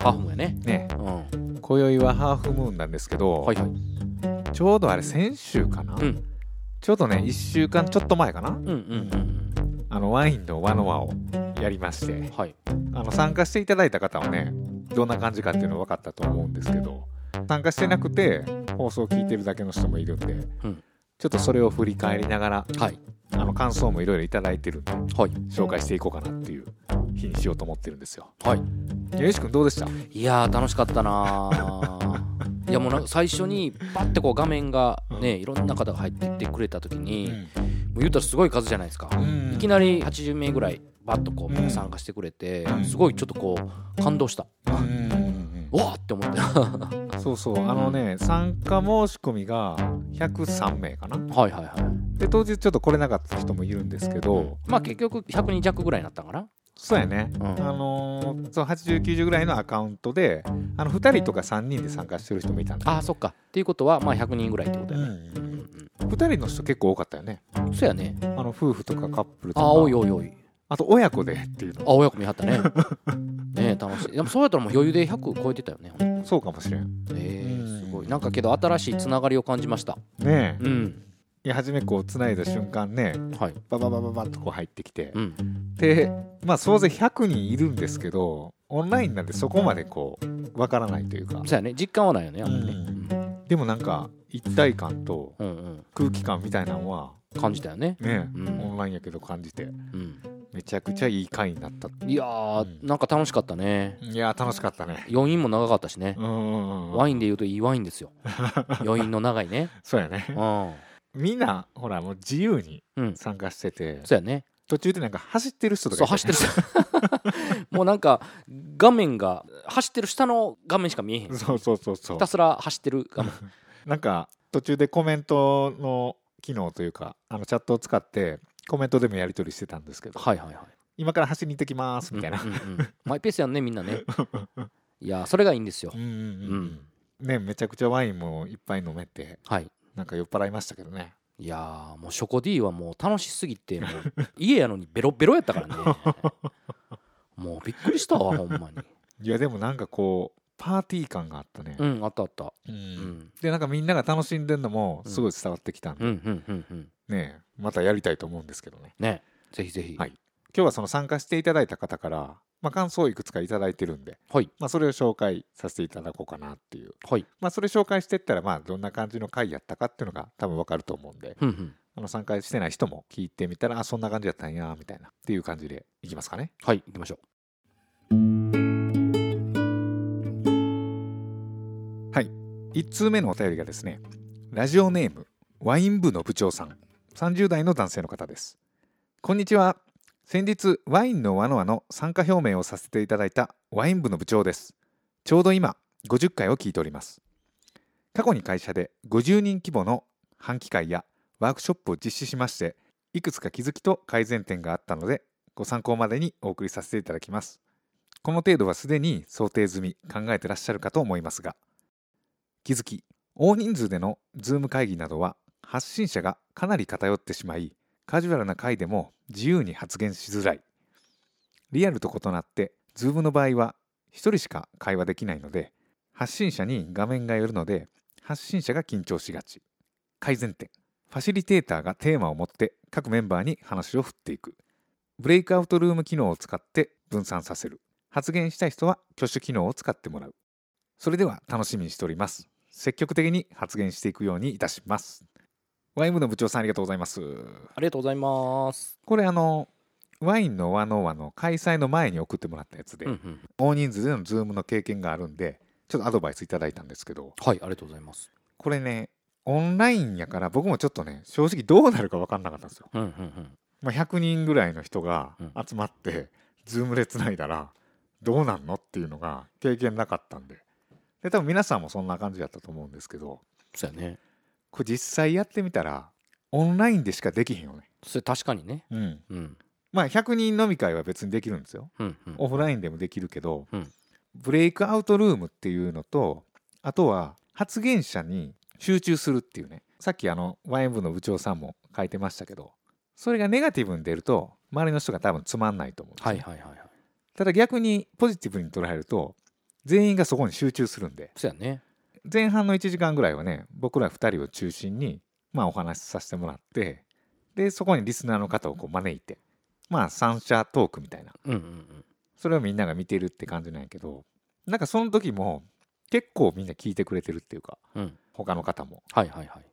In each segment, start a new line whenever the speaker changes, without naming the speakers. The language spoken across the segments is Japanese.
ハーフもやね。
ね。
うん。
今宵はハーフムーンなんですけど、
はいはい。
ちょうどあれ先週かな、
うん。
ちょうどね1週間ちょっと前かな。
うんうんうん
あのワインの輪の輪をやりまして。
うんはい。
あの参加していただいた方はねどんな感じかっていうの分かったと思うんですけど参加してなくて放送を聞いてるだけの人もいるんで、
うん。
ちょっとそれを振り返りながら
はい。
あの感想もいろいろいただいてるんで
はい。
紹介していこうかなっていう日にしようと思ってるんですよ。
はい。
よし君どうでした？
いやー楽しかったなー。いやもう最初にパッてこう画面がねいろんな方が入ってってくれた時にもう言ったらすごい数じゃないですか。
うん。
いきなり80名ぐらいバッとこう参加してくれて
うん。
すごいちょっとこう感動した。
うん。うんうん
うわーって思って。は
そうそう。あのね参加申し込みが103名かな。い
はいはい。
で当日ちょっと来れなかった人もいるんですけど、
まあ結局100人弱ぐらいになったんかな
そうやね、
うん。
あのーそう8090ぐらいのアカウントであの2人とか3人で参加してる人もいたんだ
ああそっか。っていうことはまあ100人ぐらいってことやね。
うん。
うん
2人の人結構多かったよね。
うんそうやね。
あの夫婦とかカップルとか。
あおいおいおい。
あと親子でっていうの。
あ親子見張ったね。ねえ楽しい。でもそうやったらもう余裕で100超えてたよね
そうかもしれん。
え
うん。
ー、すごい。なんかけど新しいつながりを感じました。
ねえ。
うん
いや初めこう繋いだ瞬間ね
はい。
バババババッとこう入ってきて、
うん。
でまあ総勢100人いるんですけどオンラインなんでそこまでこうわからないというか。
そうやね。実感はないよねあんまりね。
うん。でもなんか一体感と空気感みたいなのは
うん感じたよね。
ね、
うん。
オンラインやけど感じて
うん。
めちゃくちゃいい回になった
いやー
うん
なんか楽しかったね。
いやー楽しかったね。
余韻も長かったしね。ワインで言うといいワインですよ。余韻の長いね。
そうやね。
うん
みんなほらもう自由に
うん。
参加してて
そうやね。
途中でなんか走ってる人とか
そう走ってる人。もうなんか画面が走ってる下の画面しか見えへん。
るそうそうそうそう。
ひたすら走ってる画面。
なんか途中でコメントの機能というかあのチャットを使ってコメントでもやり取りしてたんですけど
はいはいはい。
今から走りに行ってきますみたいな。
うんうんうんマイペースやんねみんなね。いやそれがいいんですよ。
うんうん。うん。ねめちゃくちゃワインもいっぱい飲めて。
はい
なんか酔っ払いましたけどね。
いやーもうショコ D はもう楽しすぎてもう家やのにベロベロやったからね。もうびっくりしたわほんまに。
いやでもなんかこうパーティー感があったね、
うんあったあった。
う
うん。ん
でなんかみんなが楽しんでんのもすごい伝わってきたんで、ねまたやりたいと思うんですけどね。
ねぜひぜひ。
はい今日はその参加していただいた方から、まあ、感想をいくつかいただいてるんで、
はい。
まあ、それを紹介させていただこうかなっていう、
はい。
まあ、それ紹介していったらまあどんな感じの回やったかっていうのが多分わかると思うんで
うんうん。
あの参加してない人も聞いてみたらあそんな感じやったんやみたいなっていう感じでいきますかね。
はい行きましょ
1通目のお便りがですねラジオネームワイン部の部長さん。30代の男性の方です。こんにちは先日ワインの輪の輪の参加表明をさせていただいたワイン部の部長です。ちょうど今50回を聞いております。過去に会社で50人規模の半期会やワークショップを実施しましていくつか気づきと改善点があったのでご参考までにお送りさせていただきます。この程度はすでに想定済み考えてらっしゃるかと思いますが気づき大人数でのズーム会議などは発信者がかなり偏ってしまいカジュアルな会でも自由に発言しづらい。リアルと異なってズームの場合は1人しか会話できないので発信者に画面が寄るので発信者が緊張しがち。改善点。ファシリテーターがテーマを持って各メンバーに話を振っていく。ブレイクアウトルーム機能を使って分散させる。発言したい人は挙手機能を使ってもらう。それでは楽しみにしております。積極的に発言していくようにいたします。ワイン部の部長さんありがとうございます。
うありがとうございます。
これあのワインの輪の輪の開催の前に送ってもらったやつで、
うんうん。
大人数でのズームの経験があるんでちょっとアドバイスいただいたんですけど
はいありがとうございます。
これねオンラインやから僕もちょっとね正直どうなるか分かんなかったんですよ、
うんうんうん。
まあ、100人ぐらいの人が
うん。
集まってズームでつないだらどうなんのっていうのが経験なかったんで。で多分皆さんもそんな感じだったと思うんですけど
そうやね
これ実際やってみたらオンラインでしかできへんよね。
それ確かにね。
うん。
うん。
まあ100人飲み会は別にできるんですよ。
うんうん。
オフラインでもできるけど、
うん。
ブレイクアウトルームっていうのとあとは発言者に集中するっていうね。さっきあのワイン部の部長さんも書いてましたけどそれがネガティブに出ると周りの人が多分つまんないと思うんですね、
はいはいはいはい。
ただ逆にポジティブに捉えると全員がそこに集中するんで。
そうやね
前半の1時間ぐらいはね僕ら2人を中心にまあお話しさせてもらってでそこにリスナーの方をこう招いてまあ三者トークみたいな。
うんうんうん。
それをみんなが見てるって感じなんやけどなんかその時も結構みんな聞いてくれてるっていうか
うん。
他の方も。
はいはいはい。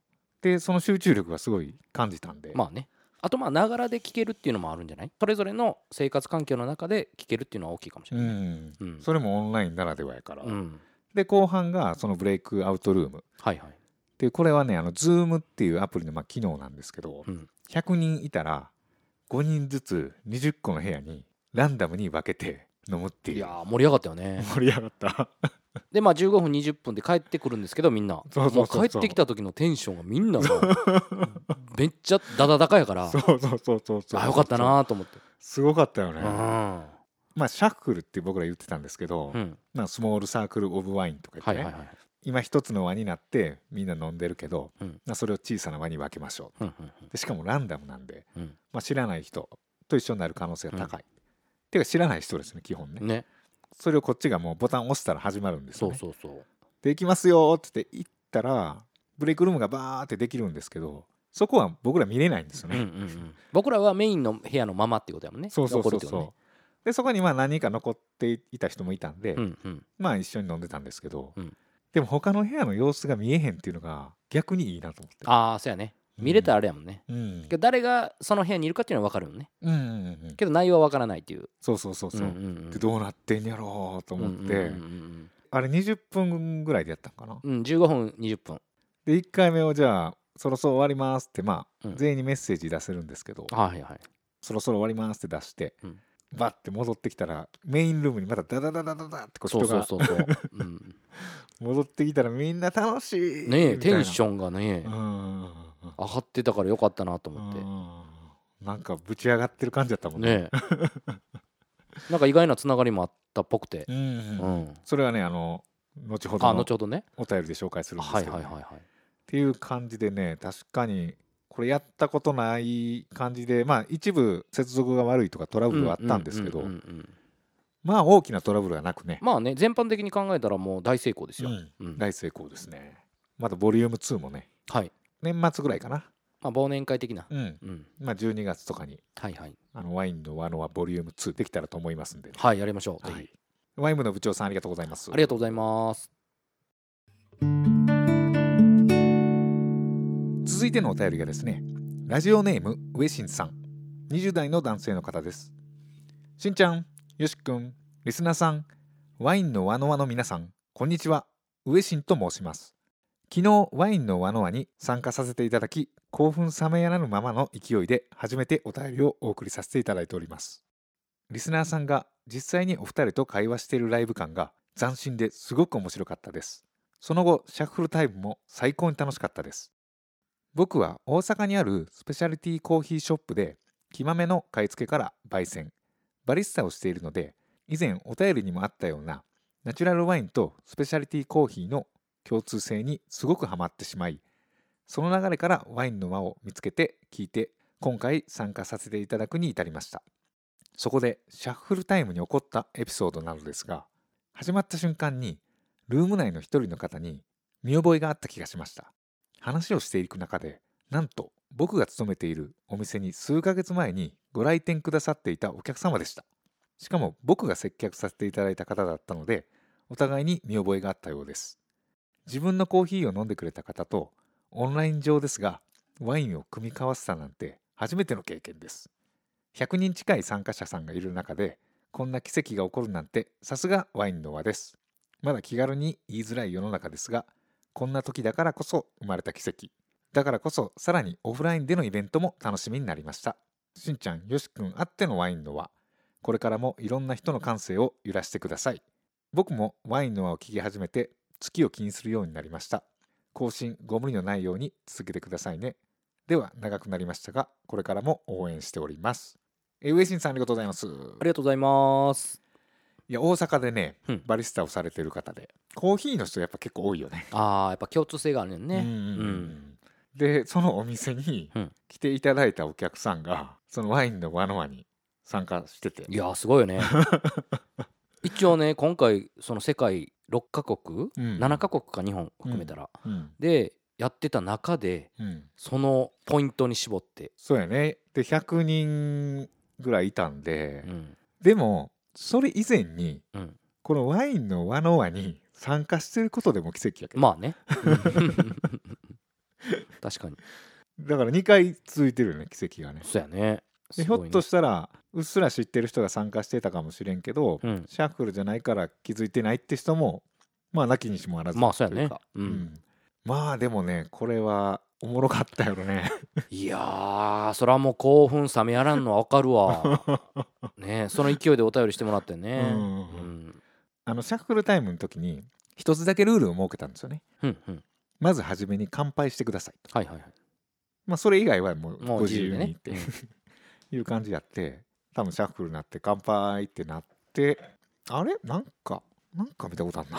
でその集中力がすごい感じたんで、
まあね。あとまあながらで聞けるっていうのもあるんじゃない？それぞれの生活環境の中で聞けるっていうのは大きいかもしれない、
うん。
うん。
それもオンラインならではやから、
うん
で後半がそのブレイクアウトルーム。
はいはい。
でこれはねあの Zoom っていうアプリのまあ機能なんですけど、
うん。
100人いたら5人ずつ20個の部屋にランダムに分けて飲むっていう。
いやー盛り上がったよね。
盛り上がった。
でまあ15分20分で帰ってくるんですけどみんな。帰ってきた時のテンションがみんな めっちゃダダ高やから。
そうそうそうそうそう。
あよかったなと思って。
すごかったよね、
うん
まあシャッフルって僕ら言ってたんですけど、
うん。
まあ、スモールサークル・オブ・ワインとか言ってね、
はいはいはい
今一つの輪になってみんな飲んでるけど、
うん。
まあ、それを小さな輪に分けましょう。
うんうん
でしかもランダムなんで、
うん。
まあ、知らない人と一緒になる可能性が高い、ていうか知らない人ですね基本ね、
ね。
それをこっちがもうボタン押したら始まるんです
そ
よ、ね、
うそうそう。
できますよって言って行ったらブレイクルームがバーってできるんですけどそこは僕ら見れないんですよね、
うんうんうん。僕らはメインの部屋のままってことやもんね。
そうそうそうそう、でそこにまあ何人か残っていた人もいたんで、
うんうん。
まあ一緒に飲んでたんですけど、
うん。
でも他の部屋の様子が見えへんっていうのが逆にいいなと思って。
ああそうやね。見れたらあれやもんね、
うん。
けど誰がその部屋にいるかっていうのは分かるよね。
うんうんうん
けど内容は分からないっていう。
そうそうそうそう、
んんん。
でどうなってんやろうと思って、
うんうんうん
あれ20分ぐらいでやったんかな。
うんうん15分20分。
で1回目をじゃあそろそろ終わりますってまあ、
うん。
全員にメッセージ出せるんですけど。
はいはい。
そろそろ終わりますって出して、
うん
バッて戻ってきたらメインルームにまたダダダダダダってこう
そう
人が
そうそうそう、う。ん、
戻ってきたらみんな楽しい
ねえテン
ョ
ションがね上がってたからよかったなと
う
思って。
ん。なんかぶち上がってる感じだったもんね。
ねえ。なんか意外なつながりもあったっぽくて。
うんそれはねあの後ほど
あ
のお便りで紹介するんです
はい
けど、
はいはいはい。
っていう感じでね確かにこれやったことない感じでまあ一部接続が悪いとかトラブルはあったんですけどまあ大きなトラブルはなくね、
まあね全般的に考えたらもう大成功ですよ、
大成功ですね。まだボリューム2もね
はい。
年末ぐらいかな。
まあ忘年会的な。
うん。
うん。
まあ12月とかに
はいはい。
あのワインのワノはボリューム2できたらと思いますんで、
はいやりましょう、
はい、ワイン部の部長さんありがとうございます。
ありがとうございます
続いてのお便りがですねラジオネーム上新さん。20代の男性の方です。しんちゃんよしくんリスナーさんワインの輪の輪の皆さんこんにちは。上新と申します。昨日ワインの輪の輪に参加させていただき興奮冷めやらぬままの勢いで初めてお便りをお送りさせていただいております。リスナーさんが実際にお二人と会話しているライブ感が斬新ですごく面白かったです。その後シャッフルタイムも最高に楽しかったです。僕は大阪にあるスペシャリティコーヒーショップで木豆の買い付けから焙煎バリスタをしているので以前お便りにもあったようなナチュラルワインとスペシャリティコーヒーの共通性にすごくハマってしまいその流れからワインの輪を見つけて聞いて今回参加させていただくに至りました。そこでシャッフルタイムに起こったエピソードなのですが始まった瞬間にルーム内の一人の方に見覚えがあった気がしました。話をしていく中でなんと僕が勤めているお店に数ヶ月前にご来店くださっていたお客様でした。しかも僕が接客させていただいた方だったのでお互いに見覚えがあったようです。自分のコーヒーを飲んでくれた方とオンライン上ですがワインを組み交わせたなんて初めての経験です。100人近い参加者さんがいる中でこんな奇跡が起こるなんてさすがワインの輪です。まだ気軽に言いづらい世の中ですがこんな時だからこそ生まれた奇跡。だからこそさらにオフラインでのイベントも楽しみになりました。しんちゃんよしくんあってのワインの輪。これからもいろんな人の感性を揺らしてください。僕もワインの輪を聞き始めて月を気にするようになりました。更新ご無理のないように続けてくださいね。では長くなりましたがこれからも応援しております。え上新さんありがとうございます。
ありがとうございます。
いや大阪でね、
うん。
バリスタをされてる方で。コーヒーの人やっぱ結構多いよね。
ああやっぱ共通性があるね。んね
うんうんうん。でそのお店に
うん。
来ていただいたお客さんがそのワインの輪の輪に参加してて。
いやーすごいよね。一応ね今回その世界6カ国、
うん。
7カ国か日本含めたら、
うん。
でやってた中で
うん。
そのポイントに絞って、
そうやね。で100人ぐらいいたんで、
うん。
でもそれ以前に
うん、
このワインの輪の輪に参加してることでも奇跡やけど、
まあね。うん。確かに。
だから2回続いてるよね奇跡がね。
そうやね。
ですひょっとしたらうっすら知ってる人が参加してたかもしれんけど、
うん。
シャッフルじゃないから気づいてないって人もまあなきにしもあらず
まあそうやね。う
うんんまあでもねこれはおもろかったよね。
いやーそれはもう興奮冷めやらんのは分かるわ。ねその勢いでお便りしてもらってね。
うん
うん
あのシャッフルタイムの時に一つだけルールを設けたんですよね。
うんうん。
まず初めに乾杯してくださいと。
はいはいはい。
まあそれ以外はもう
もう
ご自
自由
にっていう 感じやって多分シャッフルになって乾杯ってなってあれ？なんかなんか見たことあるな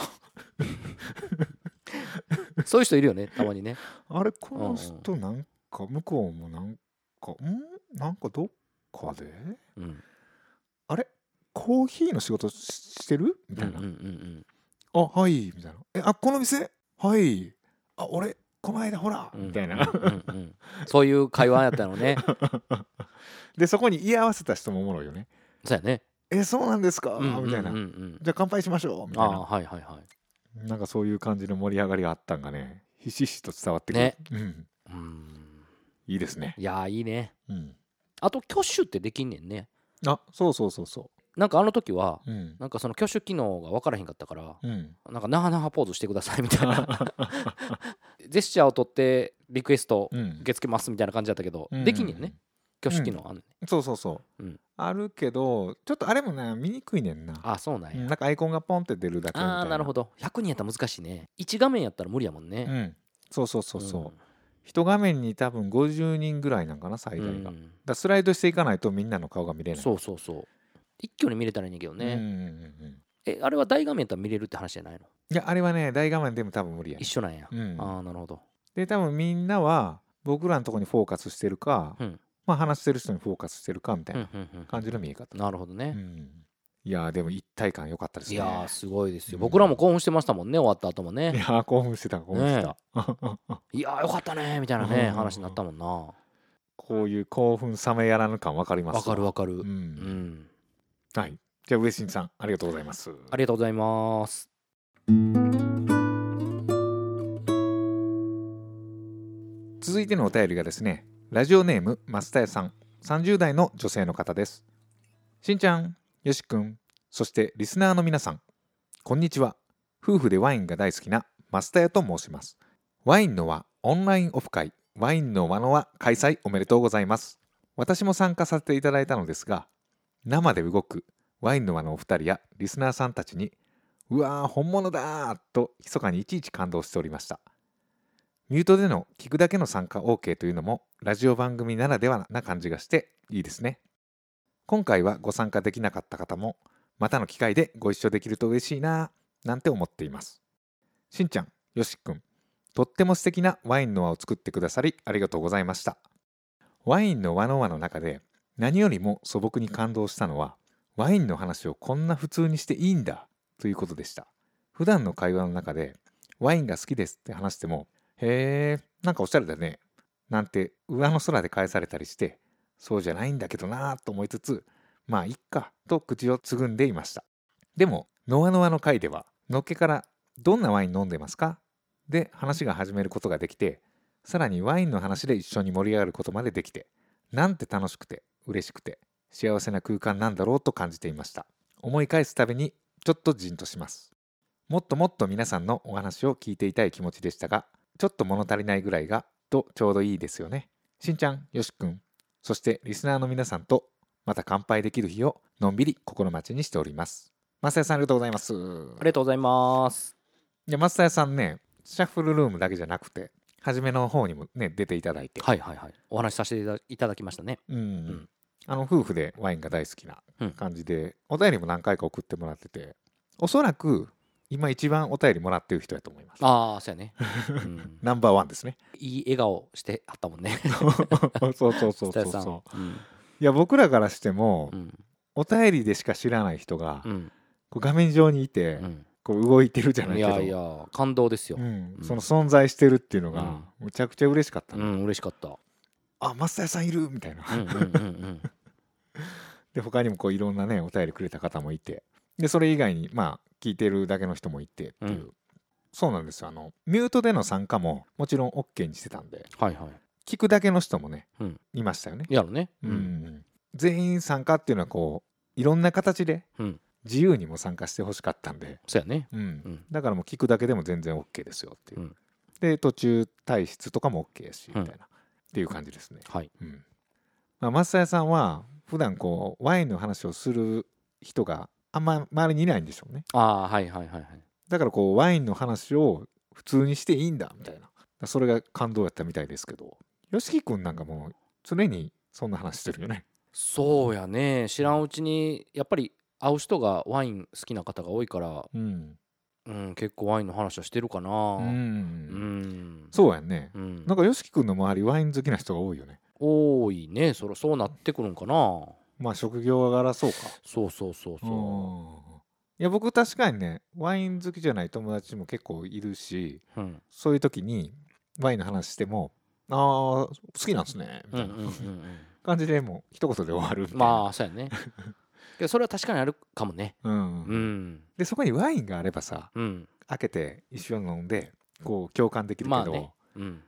そういう人いるよねたまにね。
あれこの人なんか向こうもなんかん？なんかどっかで？
うん。
あれ？コーヒーの仕事ししてる？みたいな、
うんうんうん
あはいみたいな。えあこの店？はい。あ俺この間ほら、
うん
みたいな
うん。うんうんそういう会話やったのね。
でそこに居合わせた人もおもろいよね。
そうやね。
えそうなんですか、みたいな。
うん
じゃあ乾杯しましょう。みたいな。
はいはいはい
なんかそういう感じの盛り上がりがあったんがねひしひしと伝わってくる、
ね。
うん、
うん。
いいですね、
いやーいいね。
うん、
あと挙手ってできんねんね。
あそうそうそうそ
なんかあの時は
ううん。
なんかその挙手機能が分からへんかったから
うん。
なんかなはなはポーズしてくださいみたいな。ジェスチャーを取ってリクエスト
うん。
受け付けますみたいな感じだったけど、
うん。
できんねんね挙手機能あんねん、
そうそうそう、
うん。
あるけどちょっとあれもね見にくいねんな。
あそうなんや、
うんなんかアイコンがポンって出るだけみたいな。
ああなるほど。100人やったら難しいね。1画面やったら無理やもんね、
うん。そうそうそうそう、
ん。
一画面に多分50人ぐらいなんかな最大が、
うん。
だスライドしていかないとみんなの顔が見れない。
そうそうそう。一挙に見れたらいいねんけどね、
うんうんうんうん。
えあれは大画面やったら見れるって話じゃないの？
いやあれはね大画面でも多分無理やね
一緒なんや、
うん
ああなるほど。
で多分みんなは僕らのとこにフォーカスしてるか、
うん
まあ話してる人にフォーカスしてるかみたい
うん
な感じの見え方、
なるほどね、
うん。いやーでも一体感良かったですね。
いやーすごいですよ、
うん。
僕らも興奮してましたもんね終わった後も
い
ね
やー興奮してた興奮してた、
いやーよかったねみたいなね
うん。
話になったもんな。わ
こういう興奮冷めやらぬ感分かります？わ
かるわかる。
う
うんん。
はい。じゃあ上新さんありがとうございます。
ありがとうございます。
続いてのお便りがですねラジオネーム増田屋さん。30代の女性の方です。しんちゃんよしくんそしてリスナーの皆さん。こんにちは。夫婦でワインが大好きな増田屋と申します。ワインの輪オンラインオフ会。ワインの輪の輪開催おめでとうございます。私も参加させていただいたのですが生で動くワインの輪のお二人やリスナーさんたちにうわー本物だーと密かにいちいち感動しておりました。ミュートでの聞くだけの参加 OK というのもラジオ番組ならではな感じがしていいですね。今回はご参加できなかった方もまたの機会でご一緒できると嬉しいななんて思っています。しんちゃん、よしくん、とっても素敵なワインの輪を作ってくださりありがとうございました。ワインの輪の輪の中で何よりも素朴に感動したのはワインの話をこんな普通にしていいんだということでした。普段の会話の中でワインが好きですって話してもへえ、なんかおしゃれだね。なんて上の空で返されたりして、そうじゃないんだけどなぁと思いつつ、まあいっかと口をつぐんでいました。でも、ノアノアの回では、のっけからどんなワイン飲んでますか？で話が始めることができて、さらにワインの話で一緒に盛り上がることまでできて、なんて楽しくて嬉しくて幸せな空間なんだろうと感じていました。思い返すたびにちょっとじんとします。もっともっと皆さんのお話を聞いていたい気持ちでしたが、ちょっと物足りないぐらいがとちょうどいいですよね。しんちゃん、よしくん、そしてリスナーの皆さんとまた乾杯できる日をのんびり心待ちにしております。増田さんありがとうございます。
ありがとうございます。
いや増田さんねシャッフルルームだけじゃなくて初めの方にもね出ていただいて、
はいはいはい。お話しさせていただきましたね。
うん。
ん。
あの夫婦でワインが大好きな
うん。
感じで、お便りも何回か送ってもらってておそらく今一番お便りもらってる人やと思います。
ああそうやね、うん、
ナンバーワンですね。
いい笑顔してはったもんね。
そうそうそうそうそう。
うん。
いや僕らからしても、
うん。
お便りでしか知らない人が、
うん。
こう画面上にいて、
うん。
こう動いてるじゃないけど。
いやいや感動ですよ。
その存在してるっていうのが、
うん。
むちゃくちゃ嬉しかったね、
うん、嬉しかった。
あ増田さんいるみたいな。で他にもこういろんなねお便りくれた方もいて。でそれ以外にまあ聞いてるだけの人もいてっていう、
うん。
そうなんですよ。あのミュートでの参加ももちろん OK にしてたんで。
はいはい。
聞くだけの人もね、
うん。
いましたよね、
やろね。
うん。全員参加っていうのはこういろんな形で
うん。
自由にも参加してほしかったんで、
そうやね。
うん。
うん。
だからもう聞くだけでも全然 OK ですよっていう、
うん。
で途中退出とかも OK やしみ
うん。
たいな、っていう感じですね、
はい。
うん。まあ、増田さんは普段こうワインの話をする人があんま周りにいないんでしょうね
ああ、はいはいはいはい。
だからこうワインの話を普通にしていいんだみたいなそれが感動やったみたいですけど YOSHIKI 君なんかもう常にそんな話してるよね
そうやね。知らんうちに、やっぱり会う人がワイン好きな方が多いから、
うん、
うん、結構ワインの話はしてるかな。
う
うんん。
そうやんね
うん。
なんか YOSHIKI 君の周りワイン好きな人が多いよね
多いね。そらそうなってくるんかな。
まあ職業柄そうか
そうそうそうそ
うんいや僕確かにねワイン好きじゃない友達も結構いるし
う。うん。
そういう時にワインの話しても「ああ好きなんですね」みたいな。感じでもう一言で終わる
まあ、そうやね。けどそれは確かにあるかもね。
うん
うん。
でそこにワインがあればさ
うん。
開けて一緒に飲んでこう共感できるけど、
まあね。うん。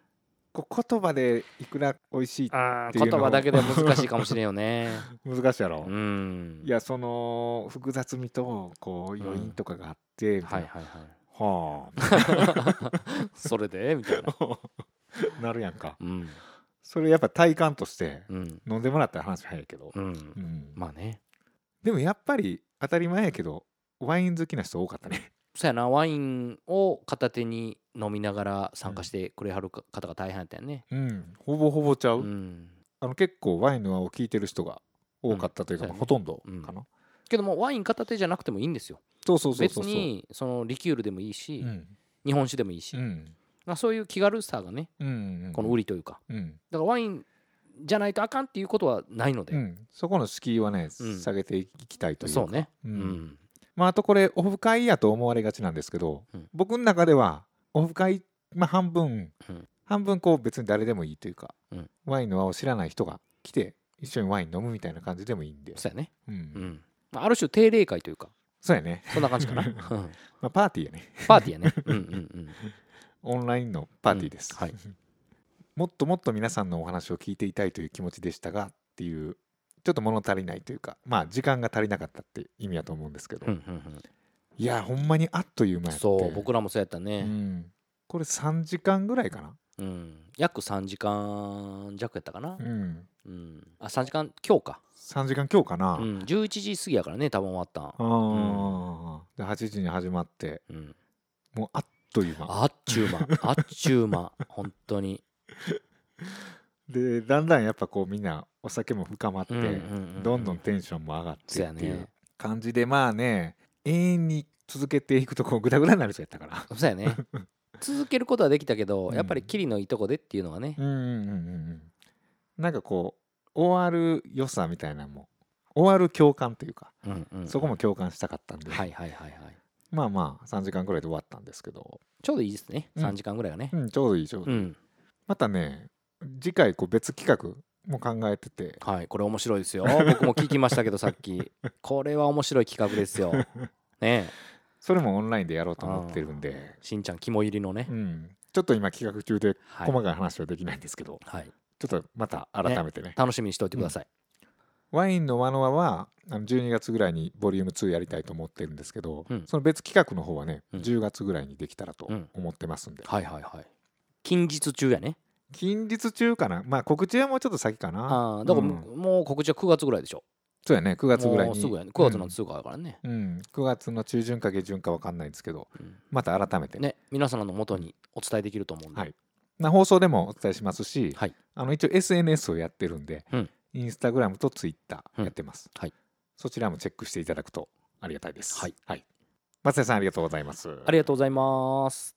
言葉でいくら美味しいっていう
言葉だけで難しいかもしれんよね。
難しいやろ、
うん。
いやその複雑味とこう余韻とかがあって、みた
はいはいはい。
はあ
それでみたいな。
なるやんか
うん。
それやっぱ体感として。飲んでもらったら話早いけど、
うん。
うん
まあね。
でもやっぱり当たり前やけどワイン好きな人多かったね
そうやな、ワインを片手に飲みながら参加してくれはるか方が大変やったよね。
うん。ほぼほぼちゃう、
うん。
あの結構ワインの輪を聞いてる人が多かったというか、
うん。そうやね
ほとんどかな、
けども、ワイン片手じゃなくてもいいんですよ。
そうそうそう
別に、そのリキュールでもいいし、
うん。
日本酒でもいいし、
うん。
まあそういう気軽さがね、
うんうん
この売りというか。
うん、
だからワインじゃないとあかんっていうことはないので。
うん、そこの敷居はね、
うん。
下げていきたいというか。
そうね。
う
うんん。
まあ、あとこれオフ会やと思われがちなんですけど、
うん。
僕の中ではオフ会、まあ、半分、
うん。
半分こう別に誰でもいいというか、
うん。
ワインの輪を知らない人が来て一緒にワイン飲むみたいな感じでもいいんで、
そうやね。
うん。
うん。まあある種定例会というか、
そうやね、
そんな感じかな。うん。
まあ、パーティーやね。
パーティーやね。うんうんうん。
オンラインのパーティーです、
うん。はい。
もっともっと皆さんのお話を聞いていたいという気持ちでしたがっていうちょっと物足りないというかまあ時間が足りなかったって意味やと思うんですけど、
うんうんうん
いやほんまにあっという間やって
そう、僕らもそうやった
う
ね。
ん、これ3時間ぐらいかな
うん。約3時間弱やったかな
う。ん
うん。あ、3時間今日か。
3時間今日かな、
うん。11時過ぎやからね、多分終わったん。
あーで8時に始まって
うん。
もうあっという間
あっちゅう間。あっちゅう間。本当に。
でだんだんやっぱこうみんなお酒も深まって、どんどんテンションも上がってっていう
ね。
感じでまあね永遠に続けていくとこうグダグダになる人やったから
そうやね。続けることはできたけど、
うん
やっぱりキリのいいとこでっていうのはね。
うんうんうんうんうんなんかこう終わる良さみたいなのも終わる共感というか、
うんうん。
そこも共感したかったんで、
はいはいはいはい。
まあまあ3時間ぐらいで終わったんですけど、
ちょうどいいですね。
うん
3時間ぐらいがね
う。ん、ちょうどいいちょうどいい、
うん。
またね次回こう別企画も考えてて
はい、これ面白いですよ。僕も聞きましたけど、さっき。これは面白い企画ですよ。ねえ。
それもオンラインでやろうと思ってるんで、
しんちゃん肝入りのね
う。ん、ちょっと今企画中で
はい。
細かい話はできないんですけど、
はい、
ちょっとまた改めてね
楽しみにしておいてください。
ワインのワノワはあの12月ぐらいにボリューム2やりたいと思ってるんですけど、
うん
その別企画の方はね、
うん
10月ぐらいにできたらと
うん
思ってますんで、
はいはいはい。近日中やね。
近日中かな？まあ告知はもうちょっと先かな。
ああ、だからも,、
うん。
もう告知は9月ぐらいでしょ？
そうやね。9月ぐらいに。
もうすぐやね。9月のすぐだからね、
うん、うん。9月の中旬か下旬か分かんないんですけど
うん。
また改めて、
ね皆さんの元にお伝えできると思うんで、
はい。な放送でもお伝えしますし、
はい。
あの一応 SNS をやってるんで、
うん。
インスタグラムとツイッタ
うん。
ーやってます、
はい。
そちらもチェックしていただくとありがたいです。
はい、
松江さんありがとうございます。
ありがとうございます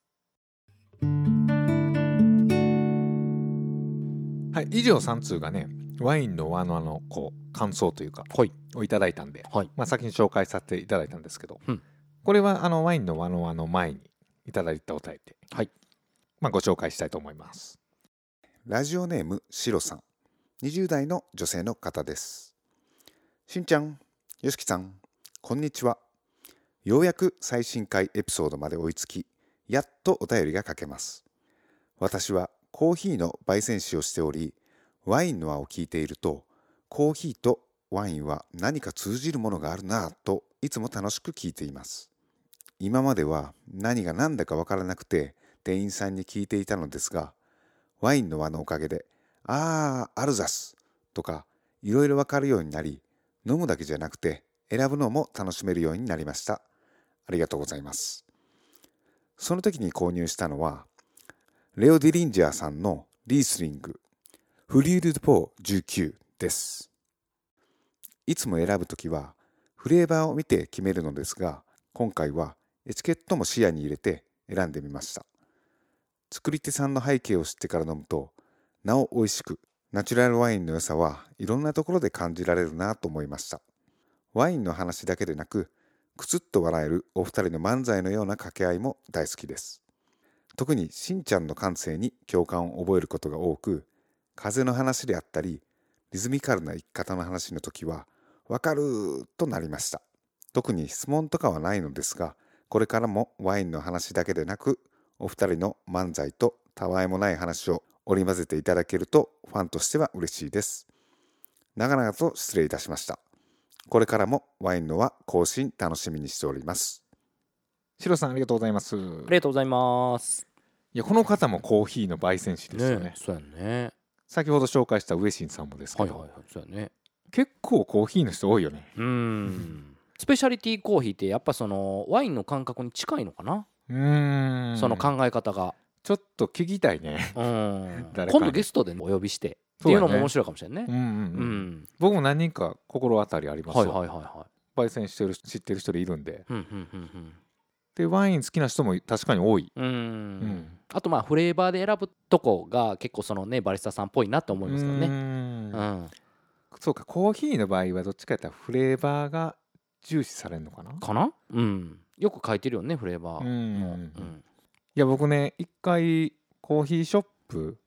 はい、以上3通がねワインの輪のあのこう感想というか
はい。
をいただいたんで、
はい。
まあ、先に紹介させていただいたんですけど、
うん。
これはあのワインの輪の輪の前にいただいたお便りで、
はい。
まあ、ご紹介したいと思います。
ラジオネームシロさん。20代の女性の方です。しんちゃんよしきさんこんにちは。ようやく最新回エピソードまで追いつきやっとお便りが書けます。私はコーヒーの焙煎師をしておりワインの輪を聞いているとコーヒーとワインは何か通じるものがあるなぁといつも楽しく聞いています今までは何が何だかわからなくて店員さんに聞いていたのですがワインの輪のおかげで、ああ、アルザスとか、いろいろわかるようになり、飲むだけじゃなくて、選ぶのも楽しめるようになりました。ありがとうございます。その時に購入したのは、レオ・ディリンジャーさんのリースリング、フリールドポー19です。いつも選ぶときは、フレーバーを見て決めるのですが、今回はエチケットも視野に入れて選んでみました。作り手さんの背景を知ってから飲むとなお美味しくナチュラルワインの良さはいろんなところで感じられるなと思いましたワインの話だけでなくくつっと笑えるお二人の漫才のような掛け合いも大好きです特にしんちゃんの感性に共感を覚えることが多く風の話であったりリズミカルな生き方の話の時はわかるとなりました特に質問とかはないのですがこれからもワインの話だけでなくお二人の漫才とたわいもない話を織り交ぜていただけるとファンとしては嬉しいです。長々と失礼いたしました。これからもワインのは更新楽しみにしております。
シロさんありがとうございます。
ありがとうございます。
いやこの方もコーヒーの焙煎師ですよね。
ねそうやね。
先ほど紹介した上新さんもですけど、
はいはいはいそうやね。
結構コーヒーの人多いよね。
うん。スペシャリティコーヒーってやっぱそのワインの感覚に近いのかな、
うーん。
その考え方が、
ちょっと聞きたいね。
うん、今度ゲストでお呼びして。っていうのも面白いかもしれないね。
うんうん、う
うん。ん、
僕も何人か心当たりあります
はい
わ、
はいはいは
焙煎してる知ってる人でいるんで。
いうんうんうん
でワイン好きな人も確かに多い、
うん。うん。
うん
あとまあフレーバーで選ぶとこが結構そのねバリスタさんっぽいなと思いますけどね。
うーん。
うん。
そうかコーヒーの場合はどっちかやったらフレーバーが重視されるのかな？
かな？うん。よく書いてるよねフレーバー
うん。
もうん。
いや僕ね一回コーヒーショップ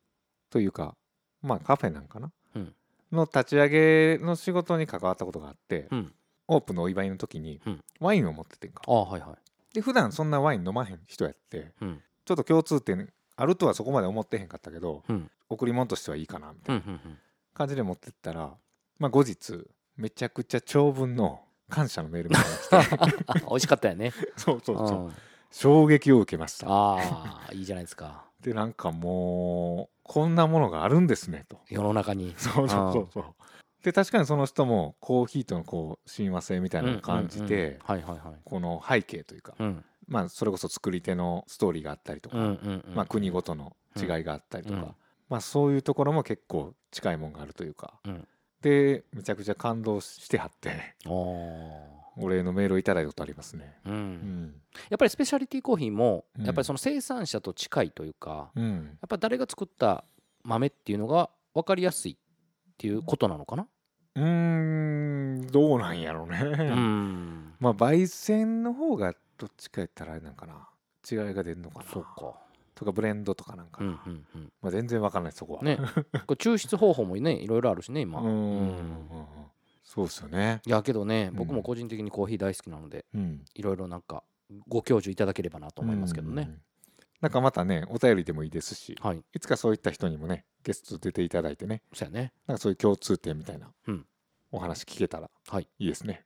というかまあカフェなんかな、
うん。
の立ち上げの仕事に関わったことがあって、
うん。
オープンのお祝いの時に
うん。
ワインを持っててんか。
ああはいはい
で普段そんなワイン飲まへん人やって
うん。
ちょっと共通点あるとはそこまで思ってへんかったけど
うん。
贈り物としてはいいかなみたいな感じで持ってったら、まあ、後日めちゃくちゃ長文の感謝のメールが来て。
美味しかったよね。
そうそうそう。
うん。
衝撃を受けました。
ああいいじゃないですか。
でなんかもうこんなものがあるんですねと。
世の中に。
そうそうそうそうで確かにその人もコーヒーとのこう親和性みたいなのを感じて、この背景というか、
うん。
まあそれこそ作り手のストーリーがあったりとか、まあ、国ごとの違いがあったりとか、
うん。
まあ、そういうところも結構近いもんがあるというか、
うん。
でめちゃくちゃ感動してはって
お
お礼のメールをいただいたことありますね。
やっぱりスペシャリティコーヒーも
うん。
やっぱりその生産者と近いというか
うん、
やっぱ誰が作った豆っていうのが分かりやすいっていうことなのかな？
うーんどうなんやろうね。
うん。
まあ焙煎の方がどっちかやったらあれなんかな。違いが出るのかな。
そうか。
とかブレンドとかなんかな、
うんうんうん。
まあ、全然わかんないそこは。
ね。これ抽出方法もねいろいろあるしね今。
うんうんうん。
うん。
うんそうですよね。
いやけどね
うん。
僕も個人的にコーヒー大好きなので
うん、
いろいろなんかご教授いただければなと思いますけどね。
うん。なんかまたねお便りでもいいですし
はい。
いつかそういった人にもねゲスト出ていただいてね
そうやね。
なんかそういう共通点みたいな
うん。
お話聞けたら
はい。
いいですね。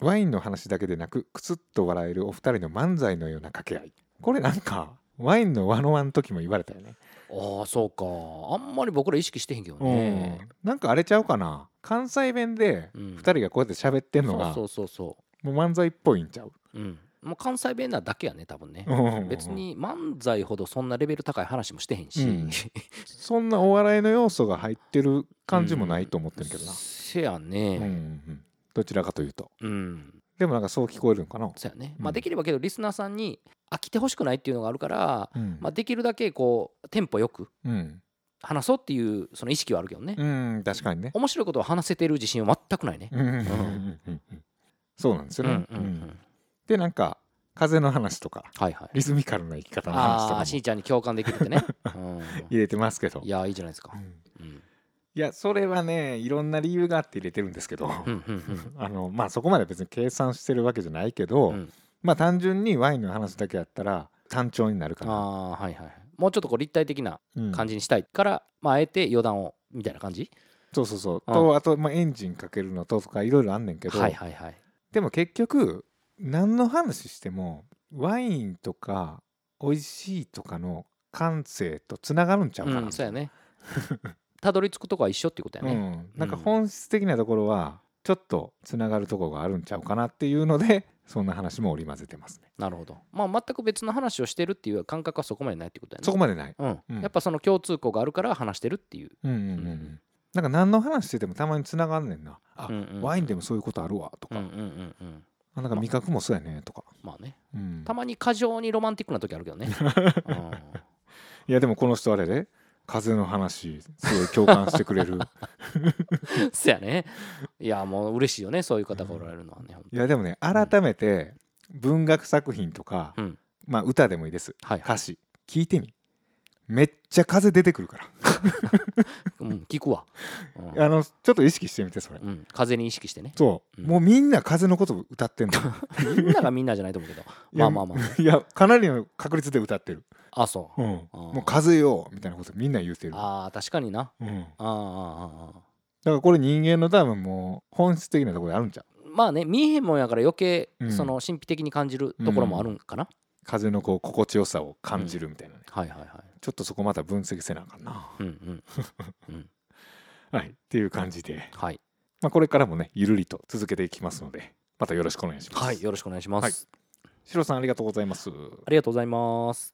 ワインの話だけでなくくつっと笑えるお二人の漫才のような掛け合い。これなんかワインの輪の輪の時も言われたよね。
ああそうか。あんまり僕ら意識してへんけどね。
うん、なんかあれちゃうかな。関西弁で
うん。
2人がこうやって喋ってんのが
そうそうそうそ
もう漫才っぽいんちゃう、
う。うんもう関西弁なだけやね多分ね。
うん
別に漫才ほどそんなレベル高い話もしてへんし、
うん。そんなお笑いの要素が入ってる感じもないと思ってんけどな、
せや
うんうん
ね
うん。どちらかというと。
うん、
でもなんかそう聞こえるんかな、
そうやね、
うん。
まあできればけどリスナーさんに飽きてほしくないっていうのがあるから、
うん。
まあ、できるだけこうテンポよく
うん。
話そうっていうその意識はあるけどね、
うん、確かにね、
面白いことを話せてる自信は全くないね。
うんうんうんうんうん。そうなんですよね、
うんうん。うん
でなんか風の話とか
はいはい。
リズミカルな生き方の話と
あ
かも。
あしんちゃんに共感できるってね、うん、
入れてますけど。
いやいいじゃないですか。
う、ん。
うん。
いやそれはねいろんな理由があって入れてるんですけど、あのまあそこまで別に計算してるわけじゃないけど、
うん。
まあ単純にワインの話だけやったら単調になるか
あ
な、
あはいはい。もうちょっとこう立体的な
うん。
感じにしたいから、まああえて余談をみたいな感じ？
そうそうそう、
うん。
とあと、まあ、エンジンかけるのととかいろいろあんねんけど、
はいはいはい。
でも結局何の話してもワインとか美味しいとかの感性とつながるんちゃうかな、
うんそうやね。たどり着くとこは一緒っていうことやね、
うん、なんか本質的なところはちょっとつながるところがあるんちゃうかなっていうので そんな話も織り交ぜてますね。
なるほど。まあ全く別の話をしてるっていう感覚はそこまでないってことやね。
そこまでない、
うん。
うん。
やっぱその共通項があるから話してるっていう、
うんうんうんうん、なんか何の話しててもたまにつながんねんな。あ、
うんうんうん。
ワインでもそういうことあるわとか、
うんうんうんうん
あなんか味覚もそうやねとか、
まあね。
うん。
たまに過剰にロマンティックな時あるけどね、
いやでもこの人あれで風の話すごい共感してくれる。
うん、そやね。いやもう嬉しいよねそういう方がおられるのはね、
いやでもね改めて文学作品とか、
うん。
まあ歌でもいいです。
はいはい、
歌詞。聞いてみめっちゃ風出てくるから。
うん、聞くわ、うん。
あのちょっと意識してみてそれ。
うん、風に意識してね。
そう、
うん。
もうみんな風のこと歌ってんの。
みんながみんなじゃないと思うけど。まあまあまあ。
いやかなりの確率で歌ってる、
あそう。
うん、もう風よみたいなことみんな言うてる、
ああ確かにな。
うん、だか
あーあーあー。あ
らこれ人間の多分もう本質的なところであるんちゃう？
ーまあね見えへんもんやから余計
うん。
その神秘的に感じるところもあるんかな、
風のこう心地よさを感じるみたいなね、
はいはいはい。
ちょっとそこまた分析せなあかんな、
うんうん。うん。
はい。っていう感じで、
はい。
まあ、これからもねゆるりと続けていきますのでまたよろしくお願いします。
はいよろしくお願いします、
シロさんありがとうございます。
ありがとうございます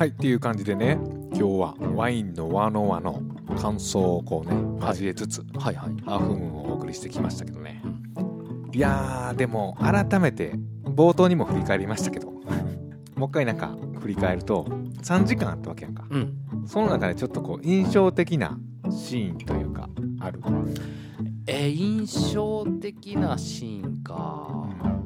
はいっていう感じでね今日はワインの和の和の感想をこうね交えつつ、
はいはい。
ハーフムーンをお送りしてきましたけどね、いやーでも改めて冒頭にも振り返りましたけどもう一回なんか振り返ると3時間あったわけやんか。
うん。
その中でちょっとこう印象的なシーンというかある、
えー印象的なシーンか。うーん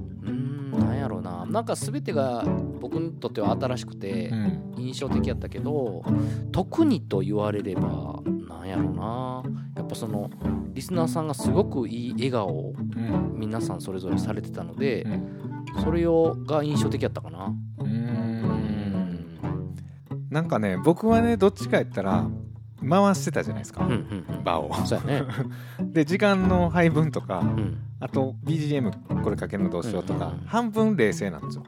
なんやろうな。なんか全てが僕にとっては新しくて
うん。
印象的やったけど特にと言われればなんやろうな。やっぱそのリスナーさんがすごくいい笑顔を
うん。
皆さんそれぞれされてたので
うん。
それをが印象的やったかな。
う
ん。ん。
なんかね僕はねどっちかやったら回してたじゃないですか、
うんうんうん。
場を。
そうやね。
で時間の配分とか
うん
あと BGM これかけるのどうしようとか、
うんうんうん。
半分冷静なんですよ。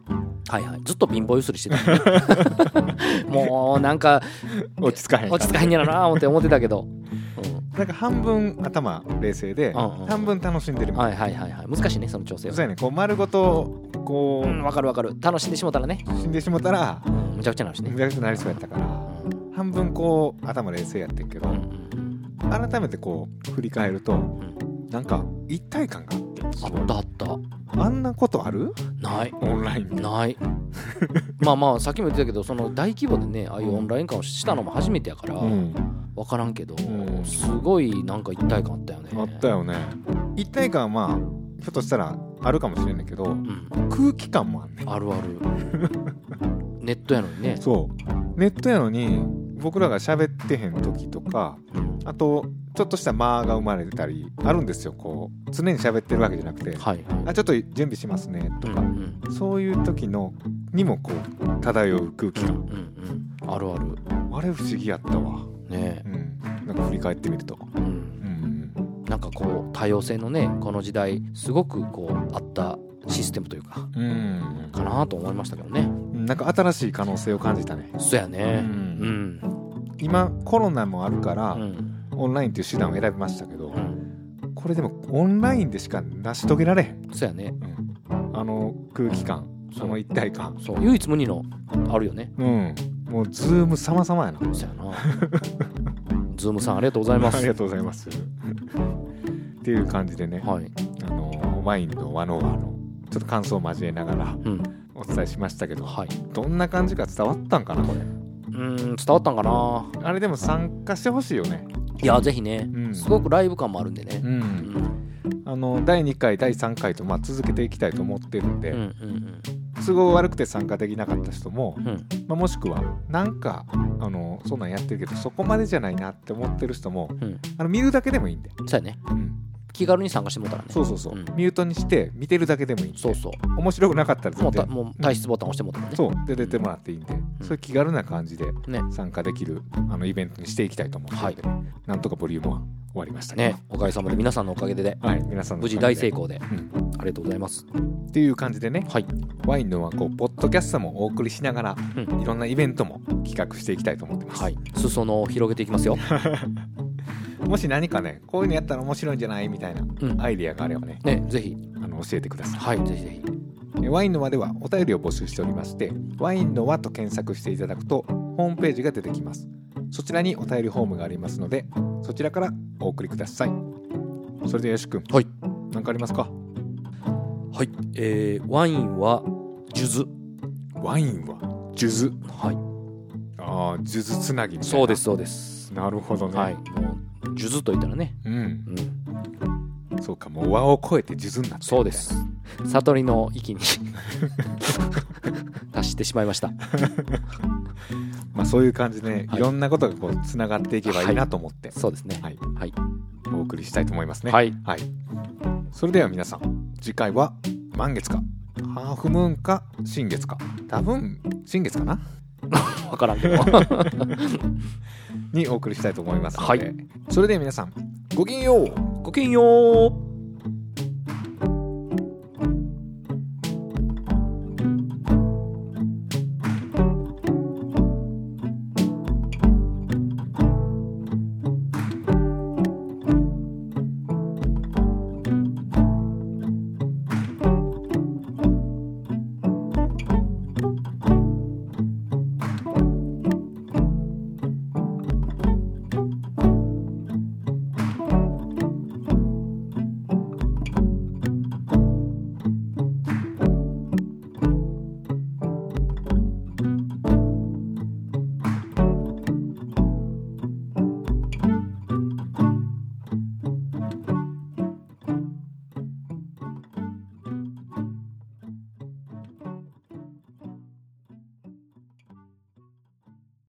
はいはい。ずっと貧乏ゆすりしてた。ね もうなんか
落ち着かへん
落ち着かへんやろな思って思ってたけど、
なんか半分頭冷静で、
うんうん。
半分楽しんでるみたい
はいはいはいはい。難しいねその調整は。
なそうやね。こう丸ごとこう、
うんわかるわかる。楽しんでしもたらね、
死んでしもたら
うんむちゃくちゃなるしね。
むちゃくちゃなりそうやったから半分こう頭冷静やってんけど、
うんうん
改めてこう振り返ると
ん。
なんか一体感があっ
あったあった。
あんなことある？
ない。
オンライン。で
ない。まあまあさっきも言ってたけどその大規模でねああいうオンライン化をしたのも初めてやから
うん。
分からんけど、
ん。
すごいなんか一体感あったよね。
あったよね。一体感はまあひょっとしたらあるかもしれんねんけど
うん。
空気感もあんねん。
あるある。ネットやのにね。
そう。ネットやのに僕らが喋ってへん時とか
うん。
あとちょっとした間が生まれたりあるんですよ。こう常に喋ってるわけじゃなくて。
はい
あちょっと準備しますね。とか、
うんうん
そういう時のにもこう漂う空気
うん
感、
うんうん。あるある。
あれ不思議やったわ、
ね。
うん、なんか振り返ってみると。
うん。
うん
なんかこう多様性のねこの時代すごくこうあったシステムというか
うん。
かなと思いましたけどね。
なんか新しい可能性を感じたね。
そうやね。
う
うんん。
今コロナもあるから、
うん
オンラインっていう手段を選びましたけど、
うん。
これでもオンラインでしか成し遂げられへん、
そうやね。
あの空気感その一体感。
そう。唯一無二のあるよね。
うん。もうズーム様々やな。
そうやな。ズームさんありがとうございます。
ありがとうございます。っていう感じでね、
はい。
あのワインの和の和のちょっと感想を交えながら
うん。
お伝えしましたけど
はい。
どんな感じか伝わったんかなこれ。
うん伝わったんかな。
あれでも参加してほしいよね
いやぜひね。
うん。
すごくライブ感もあるんでね。
う
うん。ん
あの第2回第3回とまあ続けていきたいと思ってるんで、
うんうん
都合悪くて参加できなかった人も、
うんうん。
まあ、もしくはなんかあのそんなんやってるけどそこまでじゃないなって思ってる人も
うん。
あの見るだけでもいいんで、
そうやね。
うん
気軽に参加してもらったらね。
そうそうそう、
ん。
ミュートにして見てるだけでもいいんで。
そうそう。
面白くなかったら全然。
もうたもう退出ボタン押してもらったらね。
そう。で出てもらっていいんで、そういう気軽な感じで
ね。
参加できるあのイベントにしていきたいと思ってるんで、なんとかボリュームは終わりました
ね。おかげさまで皆さんのおかげでね。
はい。皆さんの
無事大成功で。
うん。
ありがとうございます。
っていう感じでね。
はい。
ワインのはこうポッドキャストもお送りしながら、
うん。
いろんなイベントも企画していきたいと思ってます、
はい。裾野を広げていきますよ
もし何かねこういうのやったら面白いんじゃない？みたいな
うん。
アイデアがあればね
ねぜひ。
あの教えてくださ
はいぜひぜひ。
ワインの輪ではお便りを募集しておりましてワインの輪と検索していただくとホームページが出てきます。そちらにお便りフォームがありますのでそちらからお送りください。それでよし君
はい。
何かありますか？
はいえーワインは数珠。
ワインは数珠？
はい。
ああ数珠つなぎみたいな。
そうですそうです。
なるほどね、
はい数珠といったらね
うん。
うん。
そうかもう輪を超えて数珠になってる
そうです。悟りの域に。達してしまいました。
まあそういう感じで、ね
はい。
い、ろんなことがこうつながっていけばいいなと思って、
そうですね。
はい。
はい。
お送りしたいと思いますね。
はい。
はい、それでは皆さん次回は満月かハーフムーンか新月か。多分新月かな
分からんけど。
にお送りしたいと思いますので、
はい。
それでは皆さんごきげんよう。
ごきげんよう